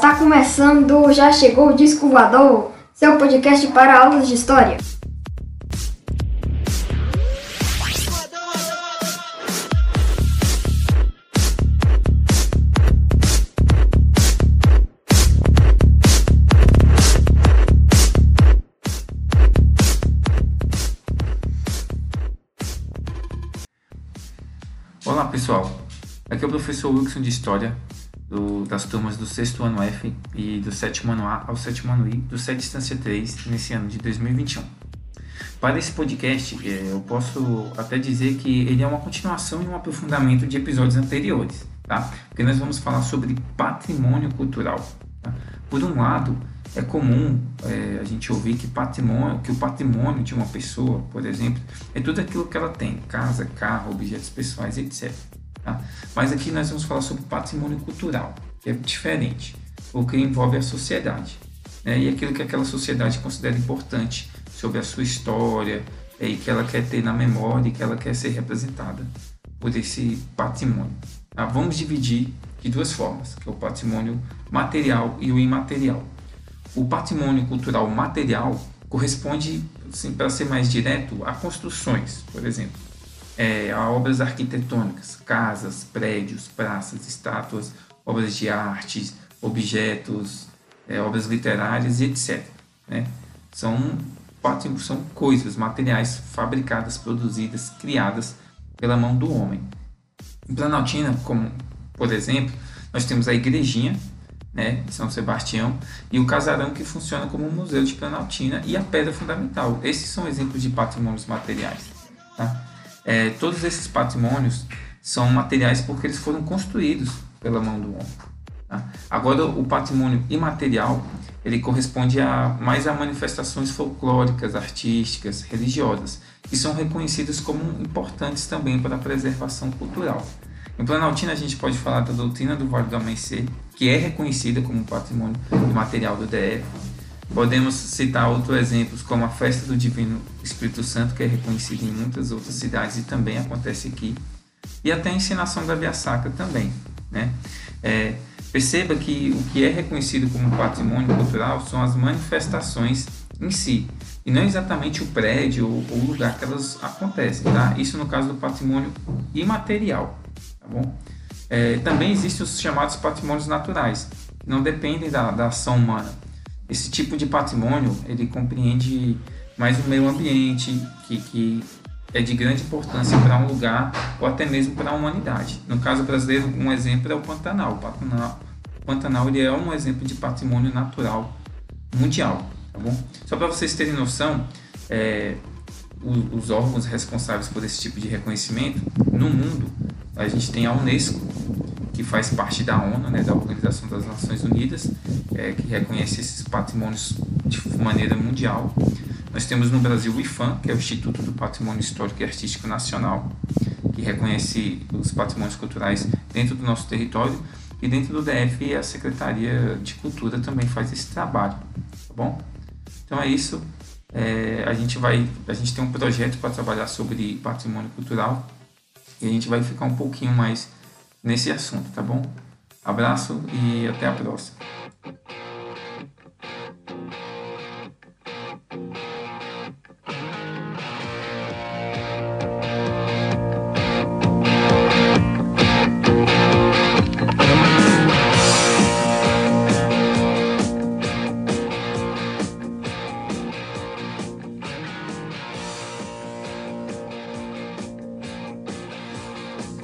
Está começando, já chegou o Disco Voador, seu podcast para aulas de história. Olá pessoal, aqui é o professor Wilson de História do, das turmas do sexto ano F e do sétimo ano A ao sétimo ano I do SET Distância 3 nesse ano de 2021. Para esse podcast, é, eu posso até dizer que ele é uma continuação e um aprofundamento de episódios anteriores, tá? Porque nós vamos falar sobre patrimônio cultural. Tá? Por um lado, é comum é, a gente ouvir que patrimônio, que o patrimônio de uma pessoa, por exemplo, é tudo aquilo que ela tem, casa, carro, objetos pessoais, etc. Tá? Mas aqui nós vamos falar sobre patrimônio cultural, que é diferente, o que envolve a sociedade né? e aquilo que aquela sociedade considera importante sobre a sua história é, e que ela quer ter na memória e que ela quer ser representada por esse patrimônio. Tá? Vamos dividir de duas formas, que é o patrimônio material e o imaterial. O patrimônio cultural material corresponde, assim, para ser mais direto, a construções, por exemplo, é, obras arquitetônicas, casas, prédios, praças, estátuas, obras de arte, objetos, é, obras literárias e etc. Né? São, são coisas, materiais fabricadas, produzidas, criadas pela mão do homem. Em Planaltina, como por exemplo, nós temos a igrejinha, né, de São Sebastião, e o casarão que funciona como um museu de Planaltina e a pedra fundamental. Esses são exemplos de patrimônios materiais. Tá? É, todos esses patrimônios são materiais porque eles foram construídos pela mão do homem. Tá? Agora, o patrimônio imaterial ele corresponde a mais a manifestações folclóricas, artísticas, religiosas, que são reconhecidas como importantes também para a preservação cultural. Em Planaltina, a gente pode falar da doutrina do Vale do Amanhecer, que é reconhecida como patrimônio material do DF. Podemos citar outros exemplos, como a festa do Divino Espírito Santo, que é reconhecida em muitas outras cidades e também acontece aqui, e até a ensinação da Via Sacra também. Né? É, perceba que o que é reconhecido como patrimônio cultural são as manifestações em si, e não exatamente o prédio ou o lugar que elas acontecem. Tá? Isso no caso do patrimônio imaterial bom? É, também existem os chamados patrimônios naturais, que não dependem da, da ação humana. Esse tipo de patrimônio, ele compreende mais o meio ambiente, que, que é de grande importância para um lugar ou até mesmo para a humanidade. No caso brasileiro, um exemplo é o Pantanal. O Pantanal, o Pantanal ele é um exemplo de patrimônio natural mundial, tá bom? Só para vocês terem noção, é, os órgãos responsáveis por esse tipo de reconhecimento no mundo a gente tem a Unesco, que faz parte da ONU, né, da Organização das Nações Unidas, é, que reconhece esses patrimônios de maneira mundial. Nós temos no Brasil o IFAM, que é o Instituto do Patrimônio Histórico e Artístico Nacional, que reconhece os patrimônios culturais dentro do nosso território. E dentro do DF, a Secretaria de Cultura também faz esse trabalho, tá bom? Então é isso. É, a gente vai, a gente tem um projeto para trabalhar sobre patrimônio cultural e a gente vai ficar um pouquinho mais nesse assunto, tá bom? Abraço e até a próxima.